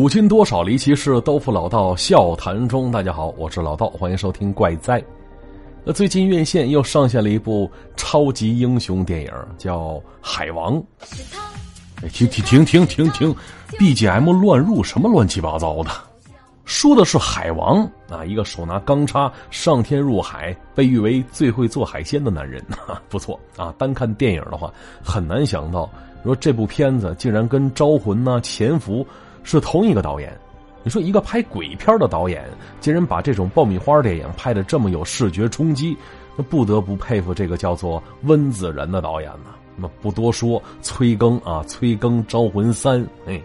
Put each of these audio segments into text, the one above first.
古今多少离奇事，都付老道笑谈中。大家好，我是老道，欢迎收听《怪哉》。那最近院线又上线了一部超级英雄电影，叫《海王》。哎，停停停停停停！BGM 乱入，什么乱七八糟的？说的是海王啊，一个手拿钢叉上天入海，被誉为最会做海鲜的男人。不错啊，单看电影的话，很难想到说这部片子竟然跟《招魂》呐、《潜伏》是同一个导演。你说一个拍鬼片的导演，竟然把这种爆米花电影拍的这么有视觉冲击，那不得不佩服这个叫做温子仁的导演呢。那不多说，催更啊，催更《招魂三》。哎。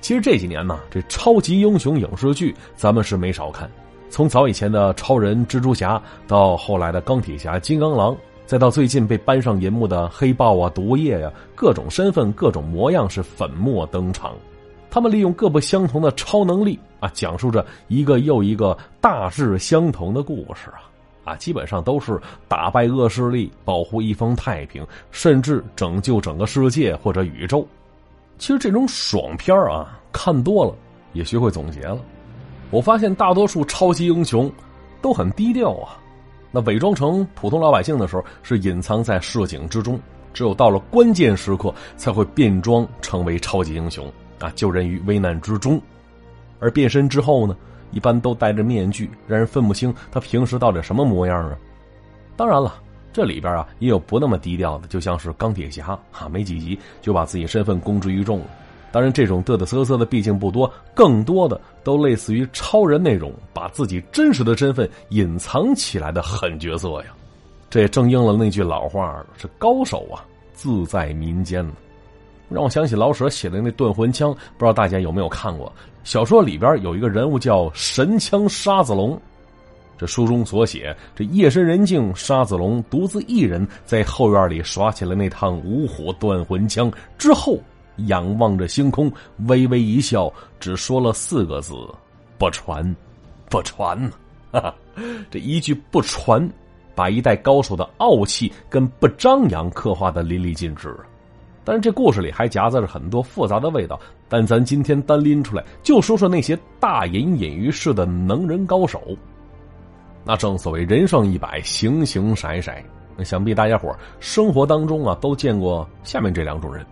其实这几年呢，这超级英雄影视剧咱们是没少看，从早以前的超人、蜘蛛侠，到后来的钢铁侠、金刚狼，再到最近被搬上银幕的黑豹啊、毒液呀，各种身份、各种模样是粉墨登场。他们利用各不相同的超能力啊，讲述着一个又一个大致相同的故事啊啊，基本上都是打败恶势力、保护一方太平，甚至拯救整个世界或者宇宙。其实这种爽片啊，看多了也学会总结了。我发现大多数超级英雄都很低调啊，那伪装成普通老百姓的时候是隐藏在市井之中，只有到了关键时刻才会变装成为超级英雄啊，救人于危难之中。而变身之后呢，一般都戴着面具，让人分不清他平时到底什么模样啊。当然了。这里边啊也有不那么低调的，就像是钢铁侠哈，没几集就把自己身份公之于众了。当然，这种嘚嘚瑟瑟的毕竟不多，更多的都类似于超人那种把自己真实的身份隐藏起来的狠角色呀。这也正应了那句老话：是高手啊，自在民间。让我想起老舍写的那《断魂枪》，不知道大家有没有看过？小说里边有一个人物叫神枪沙子龙。这书中所写，这夜深人静，沙子龙独自一人在后院里耍起了那趟五虎断魂枪。之后，仰望着星空，微微一笑，只说了四个字：“不传，不传。”哈哈，这一句“不传”，把一代高手的傲气跟不张扬刻画的淋漓尽致。但是这故事里还夹杂着很多复杂的味道。但咱今天单拎出来，就说说那些大隐隐于市的能人高手。那正所谓人上一百，形形色色。想必大家伙生活当中啊，都见过下面这两种人：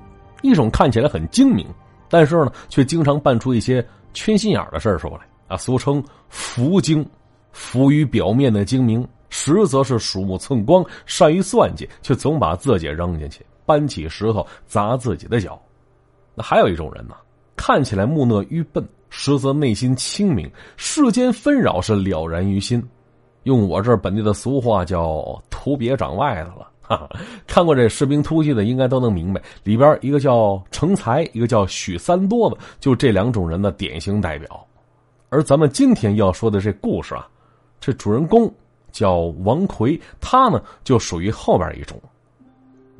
一种看起来很精明，但是呢，却经常办出一些缺心眼的事儿出来啊，俗称浮精。浮于表面的精明，实则是鼠目寸光，善于算计，却总把自己扔进去，搬起石头砸自己的脚。那还有一种人呢，看起来木讷愚笨，实则内心清明，世间纷扰是了然于心。用我这本地的俗话叫“土别长外头了”。哈哈，看过这《士兵突击》的，应该都能明白，里边一个叫成才，一个叫许三多的，就这两种人的典型代表。而咱们今天要说的这故事啊，这主人公叫王奎，他呢就属于后边一种。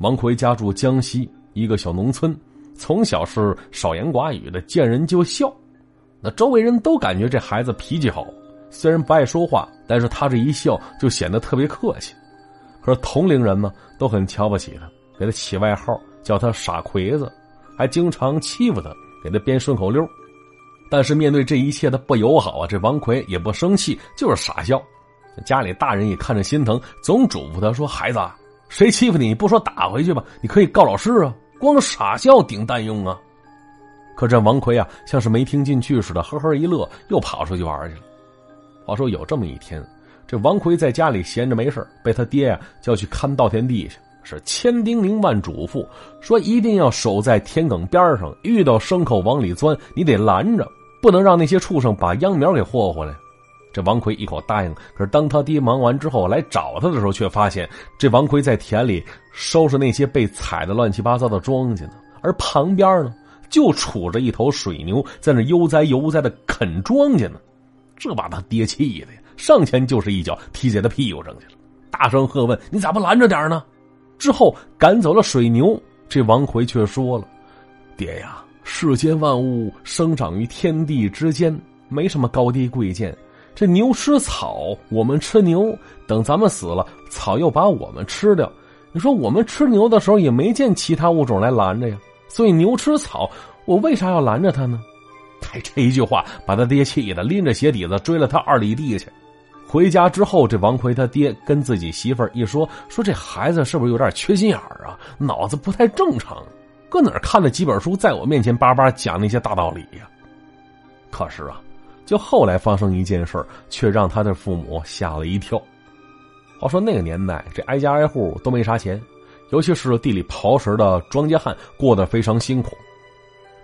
王奎家住江西一个小农村，从小是少言寡语的，见人就笑，那周围人都感觉这孩子脾气好。虽然不爱说话，但是他这一笑就显得特别客气。可是同龄人呢都很瞧不起他，给他起外号叫他傻魁子，还经常欺负他，给他编顺口溜。但是面对这一切的不友好啊，这王奎也不生气，就是傻笑。家里大人也看着心疼，总嘱咐他说：“孩子，啊谁欺负你，不说打回去吧？你可以告老师啊！光傻笑顶蛋用啊！”可这王奎啊，像是没听进去似的，呵呵一乐，又跑出去玩去了。话说有这么一天，这王奎在家里闲着没事被他爹呀叫去看稻田地去，是千叮咛万嘱咐，说一定要守在田埂边上，遇到牲口往里钻，你得拦着，不能让那些畜生把秧苗给霍回来。这王奎一口答应。可是当他爹忙完之后来找他的时候，却发现这王奎在田里收拾那些被踩的乱七八糟的庄稼呢，而旁边呢就杵着一头水牛在那悠哉悠哉的啃庄稼呢。这把他爹气的呀，上前就是一脚踢在他屁股上去了，大声喝问：“你咋不拦着点呢？”之后赶走了水牛，这王奎却说了：“爹呀，世间万物生长于天地之间，没什么高低贵贱。这牛吃草，我们吃牛，等咱们死了，草又把我们吃掉。你说我们吃牛的时候也没见其他物种来拦着呀，所以牛吃草，我为啥要拦着他呢？” 哎，这一句话把他爹气的拎着鞋底子追了他二里地去。回家之后，这王奎他爹跟自己媳妇儿一说，说这孩子是不是有点缺心眼啊？脑子不太正常，搁哪儿看了几本书，在我面前叭叭讲那些大道理呀？可是啊，就后来发生一件事却让他的父母吓了一跳。话说那个年代，这挨家挨户都没啥钱，尤其是地里刨食的庄稼汉，过得非常辛苦。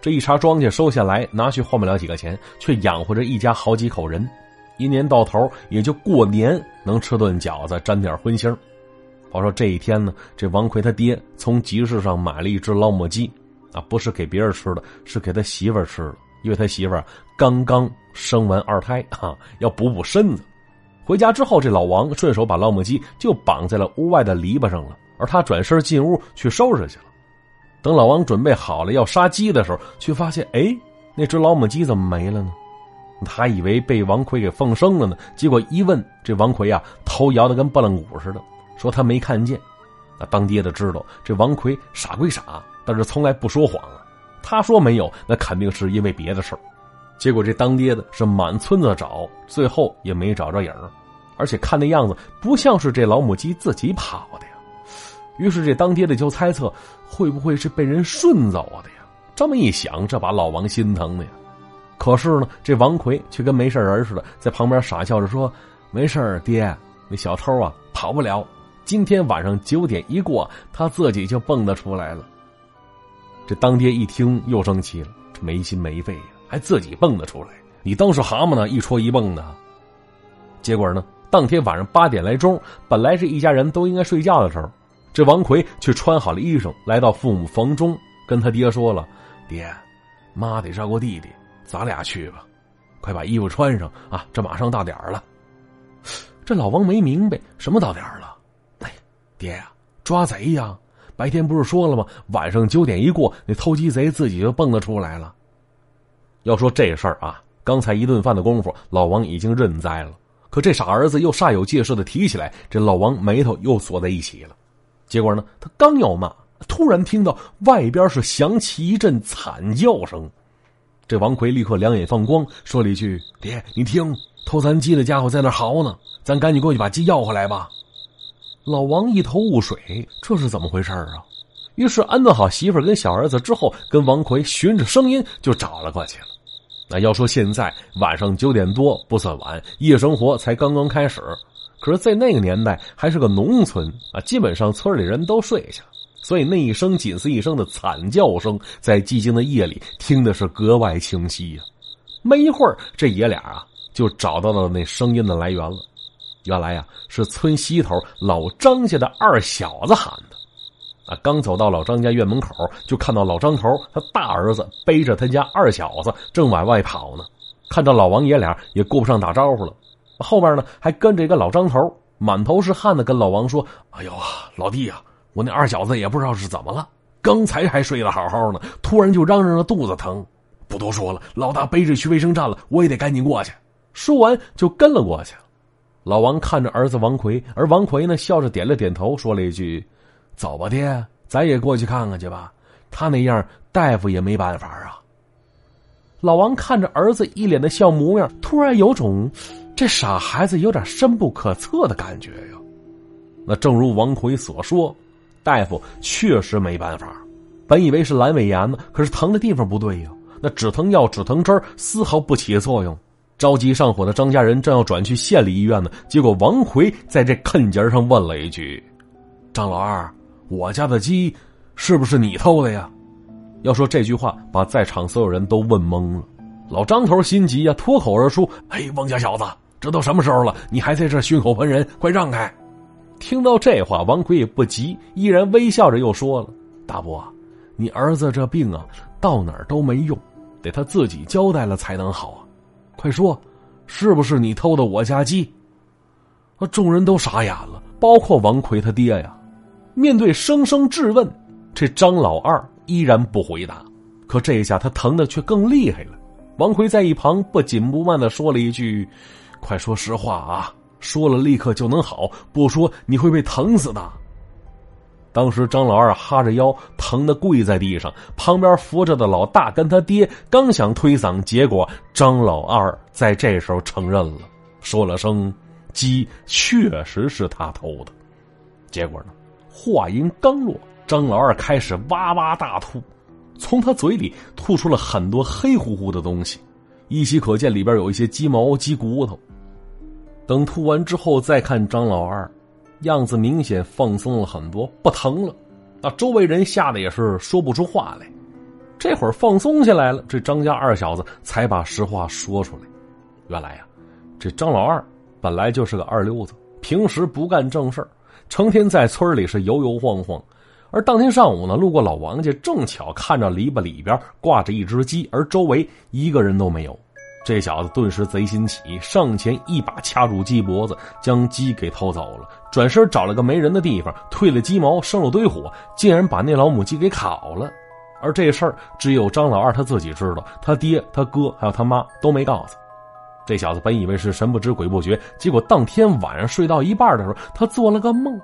这一茬庄稼收下来，拿去换不了几个钱，却养活着一家好几口人。一年到头，也就过年能吃顿饺子，沾点荤腥。话说这一天呢，这王奎他爹从集市上买了一只老母鸡，啊，不是给别人吃的，是给他媳妇吃的，因为他媳妇刚刚生完二胎，哈，要补补身子。回家之后，这老王顺手把老母鸡就绑在了屋外的篱笆上了，而他转身进屋去收拾去了。等老王准备好了要杀鸡的时候，却发现，哎，那只老母鸡怎么没了呢？他以为被王奎给放生了呢。结果一问，这王奎啊，头摇得跟拨浪鼓似的，说他没看见。那当爹的知道，这王奎傻归傻，但是从来不说谎啊。他说没有，那肯定是因为别的事儿。结果这当爹的是满村子找，最后也没找着影儿，而且看那样子不像是这老母鸡自己跑的呀。于是这当爹的就猜测，会不会是被人顺走的呀？这么一想，这把老王心疼的呀。可是呢，这王奎却跟没事人似的，在旁边傻笑着说：“没事爹，那小偷啊跑不了。今天晚上九点一过，他自己就蹦跶出来了。”这当爹一听又生气了，这没心没肺呀，还自己蹦跶出来？你当是蛤蟆呢？一戳一蹦的。结果呢，当天晚上八点来钟，本来是一家人都应该睡觉的时候，这王奎却穿好了衣裳，来到父母房中，跟他爹说了：“爹，妈得照顾弟弟。”咱俩去吧，快把衣服穿上啊！这马上到点儿了。这老王没明白什么到点儿了。哎，爹呀，抓贼呀！白天不是说了吗？晚上九点一过，那偷鸡贼自己就蹦跶出来了。要说这事儿啊，刚才一顿饭的功夫，老王已经认栽了。可这傻儿子又煞有介事的提起来，这老王眉头又锁在一起了。结果呢，他刚要骂，突然听到外边是响起一阵惨叫声。这王奎立刻两眼放光，说了一句：“爹，你听，偷咱鸡的家伙在那嚎呢，咱赶紧过去把鸡要回来吧。”老王一头雾水，这是怎么回事啊？于是安顿好媳妇跟小儿子之后，跟王奎循着声音就找了过去了。那要说现在晚上九点多不算晚，夜生活才刚刚开始，可是，在那个年代还是个农村啊，基本上村里人都睡下了。所以那一声紧似一声的惨叫声，在寂静的夜里听的是格外清晰呀。没一会儿，这爷俩啊就找到了那声音的来源了。原来呀，是村西头老张家的二小子喊的。啊，刚走到老张家院门口，就看到老张头他大儿子背着他家二小子正往外跑呢。看到老王爷俩也顾不上打招呼了，后边呢还跟着一个老张头，满头是汗的跟老王说：“哎呦，老弟呀！”我那二小子也不知道是怎么了，刚才还睡得好好的，突然就嚷嚷着肚子疼。不多说了，老大背着去卫生站了，我也得赶紧过去。说完就跟了过去。老王看着儿子王奎，而王奎呢笑着点了点头，说了一句：“走吧，爹，咱也过去看看去吧。”他那样，大夫也没办法啊。老王看着儿子一脸的笑模样，突然有种这傻孩子有点深不可测的感觉呀。那正如王奎所说。大夫确实没办法，本以为是阑尾炎呢，可是疼的地方不对呀。那止疼药、止疼针丝毫不起作用。着急上火的张家人正要转去县里医院呢，结果王奎在这坑节上问了一句：“张老二，我家的鸡是不是你偷的呀？”要说这句话，把在场所有人都问懵了。老张头心急呀，脱口而出：“哎，王家小子，这都什么时候了，你还在这血口喷人？快让开！”听到这话，王奎也不急，依然微笑着又说了：“大伯，你儿子这病啊，到哪儿都没用，得他自己交代了才能好啊！快说，是不是你偷的我家鸡？”众人都傻眼了，包括王奎他爹呀。面对声声质问，这张老二依然不回答。可这一下他疼的却更厉害了。王奎在一旁不紧不慢的说了一句：“快说实话啊！”说了立刻就能好，不说你会被疼死的。当时张老二哈着腰，疼的跪在地上，旁边扶着的老大跟他爹刚想推搡，结果张老二在这时候承认了，说了声“鸡确实是他偷的”。结果呢，话音刚落，张老二开始哇哇大吐，从他嘴里吐出了很多黑乎乎的东西，依稀可见里边有一些鸡毛、鸡骨头。等吐完之后，再看张老二。样子明显放松了很多，不疼了。那周围人吓得也是说不出话来。这会儿放松下来了，这张家二小子才把实话说出来。原来呀，这张老二本来就是个二流子，平时不干正事成天在村里是摇摇晃晃。而当天上午呢，路过老王家，正巧看着篱笆里边挂着一只鸡，而周围一个人都没有。这小子顿时贼心起，上前一把掐住鸡脖子，将鸡给偷走了。转身找了个没人的地方，退了鸡毛，生了堆火，竟然把那老母鸡给烤了。而这事儿只有张老二他自己知道，他爹、他哥还有他妈都没告诉。这小子本以为是神不知鬼不觉，结果当天晚上睡到一半的时候，他做了个梦，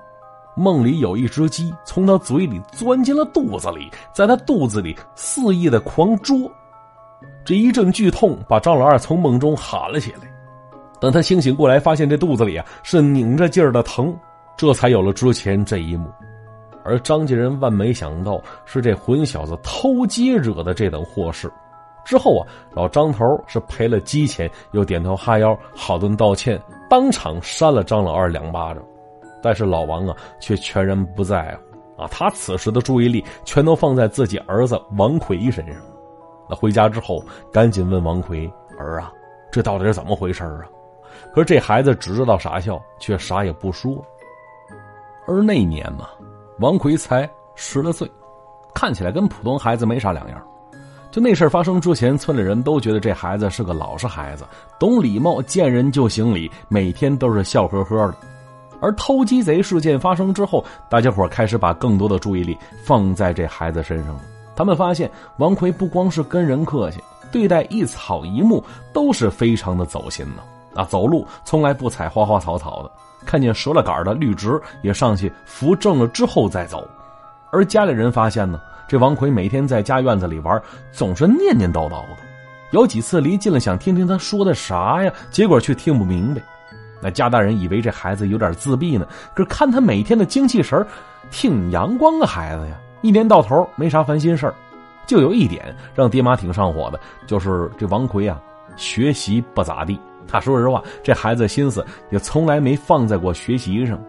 梦里有一只鸡从他嘴里钻进了肚子里，在他肚子里肆意的狂啄。这一阵剧痛把张老二从梦中喊了起来。等他清醒过来，发现这肚子里啊是拧着劲儿的疼，这才有了之前这一幕。而张家人万没想到是这混小子偷鸡惹的这等祸事。之后啊，老张头是赔了鸡钱，又点头哈腰，好顿道歉，当场扇了张老二两巴掌。但是老王啊却全然不在乎啊，他此时的注意力全都放在自己儿子王奎身上。那回家之后，赶紧问王奎儿啊，这到底是怎么回事啊？可是这孩子只知道傻笑，却啥也不说。而那年嘛，王奎才十来岁，看起来跟普通孩子没啥两样。就那事发生之前，村里人都觉得这孩子是个老实孩子，懂礼貌，见人就行礼，每天都是笑呵呵的。而偷鸡贼事件发生之后，大家伙开始把更多的注意力放在这孩子身上了。他们发现王奎不光是跟人客气，对待一草一木都是非常的走心呢。啊，走路从来不踩花花草草的，看见折了杆的绿植也上去扶正了之后再走。而家里人发现呢，这王奎每天在家院子里玩，总是念念叨叨的。有几次离近了想听听他说的啥呀，结果却听不明白。那家大人以为这孩子有点自闭呢，可是看他每天的精气神挺阳光的孩子呀。一年到头没啥烦心事儿，就有一点让爹妈挺上火的，就是这王奎啊，学习不咋地。他说实话，这孩子心思也从来没放在过学习上。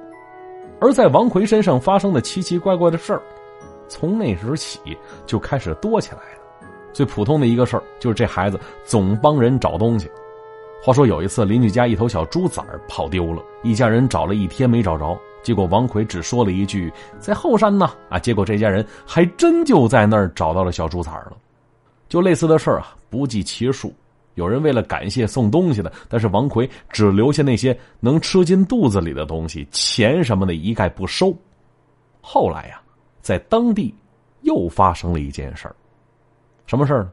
而在王奎身上发生的奇奇怪怪的事儿，从那时起就开始多起来了。最普通的一个事儿就是这孩子总帮人找东西。话说有一次，邻居家一头小猪崽儿跑丢了，一家人找了一天没找着。结果王奎只说了一句“在后山呢”，啊，结果这家人还真就在那儿找到了小猪崽儿了。就类似的事儿啊，不计其数。有人为了感谢送东西的，但是王奎只留下那些能吃进肚子里的东西，钱什么的一概不收。后来呀，在当地又发生了一件事儿，什么事儿呢？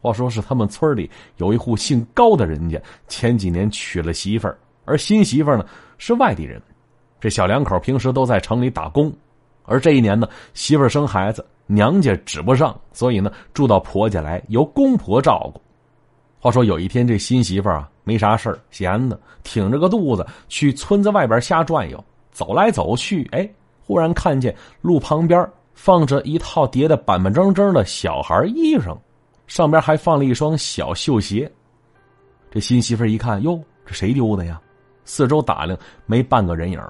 话说是他们村里有一户姓高的人家，前几年娶了媳妇儿，而新媳妇儿呢是外地人。这小两口平时都在城里打工，而这一年呢，媳妇生孩子，娘家指不上，所以呢，住到婆家来，由公婆照顾。话说有一天，这新媳妇啊，没啥事闲的，挺着个肚子去村子外边瞎转悠，走来走去，哎，忽然看见路旁边放着一套叠的板板正正的小孩衣裳，上边还放了一双小绣鞋。这新媳妇一看，哟，这谁丢的呀？四周打量，没半个人影。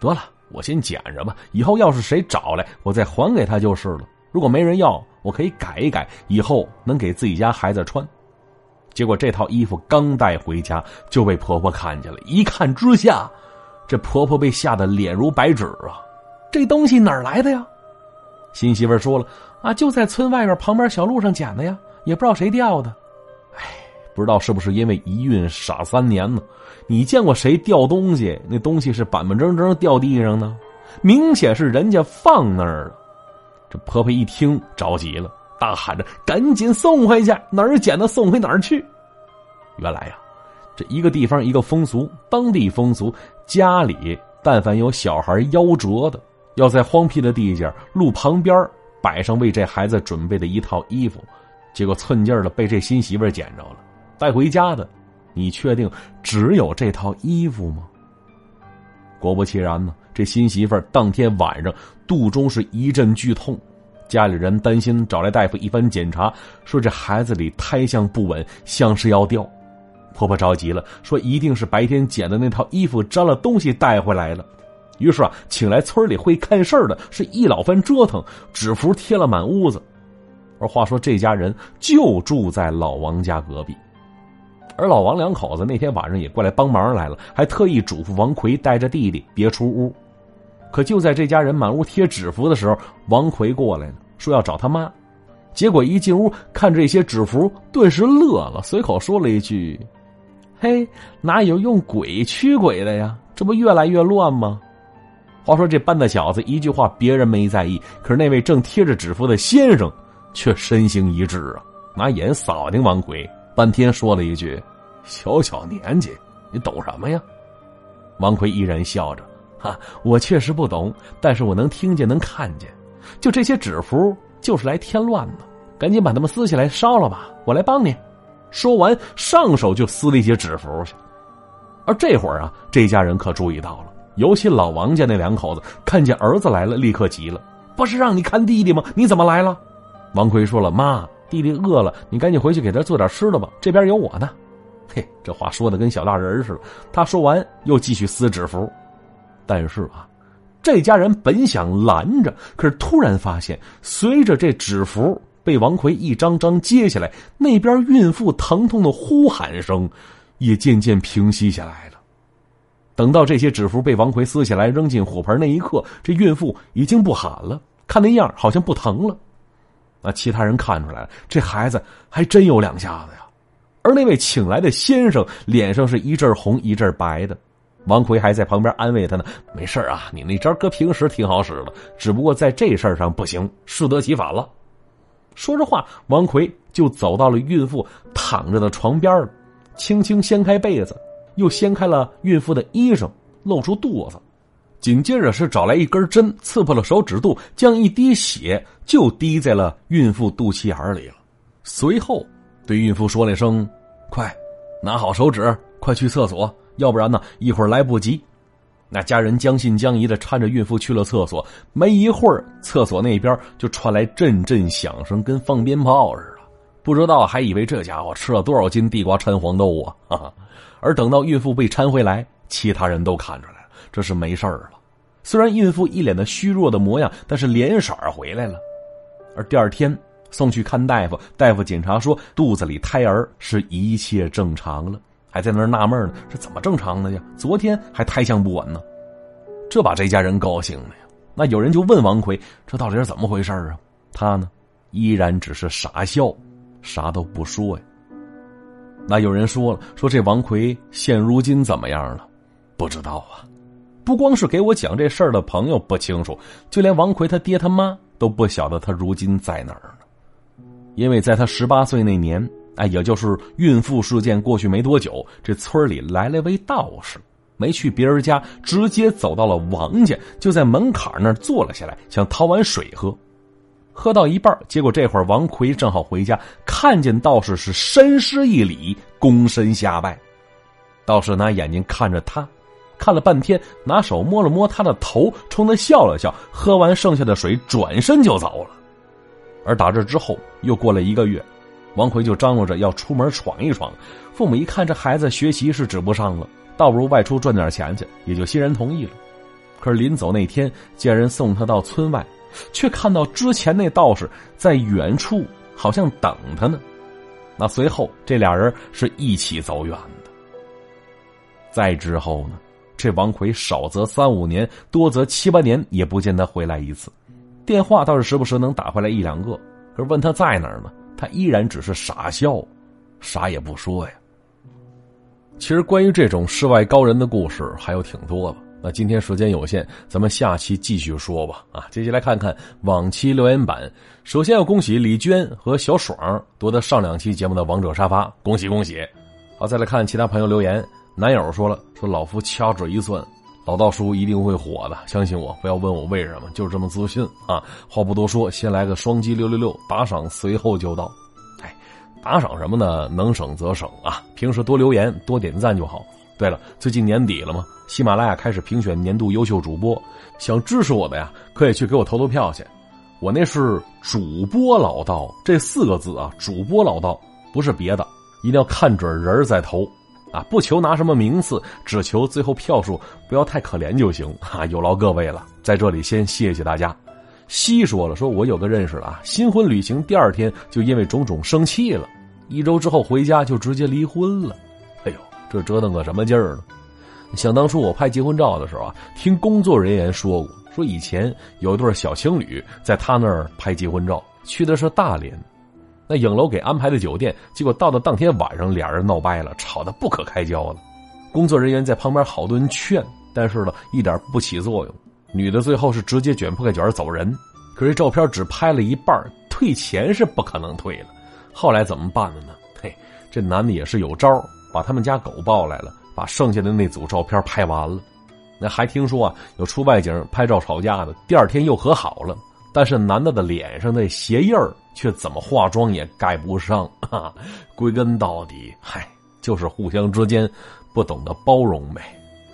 得了，我先捡着吧。以后要是谁找来，我再还给他就是了。如果没人要，我可以改一改，以后能给自己家孩子穿。结果这套衣服刚带回家，就被婆婆看见了。一看之下，这婆婆被吓得脸如白纸啊！这东西哪儿来的呀？新媳妇说了啊，就在村外边旁边小路上捡的呀，也不知道谁掉的。哎，不知道是不是因为一孕傻三年呢？你见过谁掉东西？那东西是板板正正掉地上呢？明显是人家放那儿了。这婆婆一听着急了，大喊着：“赶紧送回去！哪儿捡的送回哪儿去！”原来呀，这一个地方一个风俗，当地风俗，家里但凡有小孩夭折的，要在荒僻的地界路旁边摆上为这孩子准备的一套衣服，结果寸劲儿的被这新媳妇捡着了，带回家的。你确定只有这套衣服吗？果不其然呢，这新媳妇当天晚上肚中是一阵剧痛，家里人担心，找来大夫一番检查，说这孩子里胎相不稳，像是要掉。婆婆着急了，说一定是白天捡的那套衣服沾了东西带回来了。于是啊，请来村里会看事儿的，是一老番折腾，纸符贴了满屋子。而话说这家人就住在老王家隔壁。而老王两口子那天晚上也过来帮忙来了，还特意嘱咐王奎带着弟弟别出屋。可就在这家人满屋贴纸符的时候，王奎过来了，说要找他妈。结果一进屋看这些纸符，顿时乐了，随口说了一句：“嘿，哪有用鬼驱鬼的呀？这不越来越乱吗？”话说这班的小子一句话别人没在意，可是那位正贴着纸符的先生却身形一滞啊，拿眼扫听王奎。半天说了一句：“小小年纪，你懂什么呀？”王奎依然笑着：“哈，我确实不懂，但是我能听见，能看见。就这些纸符，就是来添乱的。赶紧把它们撕下来烧了吧，我来帮你。”说完，上手就撕了一些纸符去。而这会儿啊，这家人可注意到了，尤其老王家那两口子看见儿子来了，立刻急了：“不是让你看弟弟吗？你怎么来了？”王奎说了：“妈。”弟弟饿了，你赶紧回去给他做点吃的吧。这边有我呢。嘿，这话说的跟小大人似的。他说完又继续撕纸符，但是啊，这家人本想拦着，可是突然发现，随着这纸符被王奎一张张揭下来，那边孕妇疼痛的呼喊声也渐渐平息下来了。等到这些纸符被王奎撕下来扔进火盆那一刻，这孕妇已经不喊了，看那样好像不疼了。那其他人看出来了，这孩子还真有两下子呀。而那位请来的先生脸上是一阵红一阵白的，王奎还在旁边安慰他呢：“没事啊，你那招搁平时挺好使的，只不过在这事儿上不行，适得其反了。”说着话，王奎就走到了孕妇躺着的床边，轻轻掀开被子，又掀开了孕妇的衣裳，露出肚子。紧接着是找来一根针，刺破了手指肚，将一滴血就滴在了孕妇肚脐眼里了。随后对孕妇说了一声：“快，拿好手纸，快去厕所，要不然呢，一会儿来不及。”那家人将信将疑的搀着孕妇去了厕所。没一会儿，厕所那边就传来阵阵响声，跟放鞭炮似的。不知道还以为这家伙吃了多少斤地瓜掺黄豆啊！哈哈。而等到孕妇被搀回来，其他人都看出来了，这是没事了。虽然孕妇一脸的虚弱的模样，但是脸色回来了。而第二天送去看大夫，大夫检查说肚子里胎儿是一切正常了，还在那儿纳闷呢，是怎么正常的呀？昨天还胎相不稳呢，这把这家人高兴了呀。那有人就问王奎，这到底是怎么回事啊？他呢，依然只是傻笑，啥都不说呀。那有人说了，说这王奎现如今怎么样了？不知道啊。不光是给我讲这事儿的朋友不清楚，就连王奎他爹他妈都不晓得他如今在哪儿呢。因为在他十八岁那年，哎，也就是孕妇事件过去没多久，这村里来了位道士，没去别人家，直接走到了王家，就在门槛那儿坐了下来，想讨碗水喝。喝到一半，结果这会儿王奎正好回家，看见道士是深施一礼，躬身下拜。道士拿眼睛看着他。看了半天，拿手摸了摸他的头，冲他笑了笑，喝完剩下的水，转身就走了。而打这之后，又过了一个月，王奎就张罗着要出门闯一闯。父母一看这孩子学习是指不上了，倒不如外出赚点钱去，也就欣然同意了。可是临走那天，见人送他到村外，却看到之前那道士在远处，好像等他呢。那随后这俩人是一起走远的。再之后呢？这王奎少则三五年，多则七八年，也不见他回来一次。电话倒是时不时能打回来一两个，可是问他在哪儿呢，他依然只是傻笑，啥也不说呀。其实关于这种世外高人的故事还有挺多的，那今天时间有限，咱们下期继续说吧。啊，接下来看看往期留言板。首先要恭喜李娟和小爽夺得上两期节目的王者沙发，恭喜恭喜！好，再来看其他朋友留言。男友说了：“说老夫掐指一算，老道叔一定会火的，相信我，不要问我为什么，就是这么自信啊！话不多说，先来个双击六六六打赏，随后就到。哎，打赏什么呢？能省则省啊！平时多留言、多点赞就好。对了，最近年底了吗？喜马拉雅开始评选年度优秀主播，想支持我的呀，可以去给我投投票去。我那是主播老道这四个字啊，主播老道不是别的，一定要看准人再投。啊，不求拿什么名次，只求最后票数不要太可怜就行啊！有劳各位了，在这里先谢谢大家。西说了，说我有个认识的啊，新婚旅行第二天就因为种种生气了，一周之后回家就直接离婚了。这折腾个什么劲儿呢？想当初我拍结婚照的时候啊，听工作人员说过，说以前有一对小情侣在他那儿拍结婚照，去的是大连。那影楼给安排的酒店，结果到了当天晚上，俩人闹掰了，吵得不可开交了。工作人员在旁边好顿劝，但是呢，一点不起作用。女的最后是直接卷铺盖卷走人。可是照片只拍了一半，退钱是不可能退了。后来怎么办的呢？嘿，这男的也是有招，把他们家狗抱来了，把剩下的那组照片拍完了。那还听说啊，有出外景拍照吵架的，第二天又和好了。但是男的的脸上那鞋印儿却怎么化妆也盖不上，哈，归根到底，嗨，就是互相之间不懂得包容呗。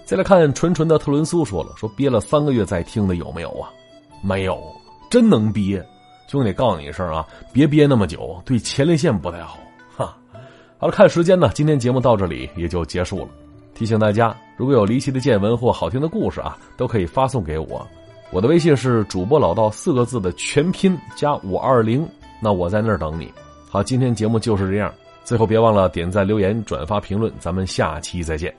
再来看纯纯的特伦苏说了，说憋了三个月再听的有没有啊？没有，真能憋，兄弟，告诉你一声啊，别憋那么久，对前列腺不太好。好了，看时间呢，今天节目到这里也就结束了。提醒大家，如果有离奇的见闻或好听的故事啊，都可以发送给我。我的微信是主播老道四个字的全拼加五二零，那我在那儿等你。好，今天节目就是这样，最后别忘了点赞、留言、转发、评论，咱们下期再见。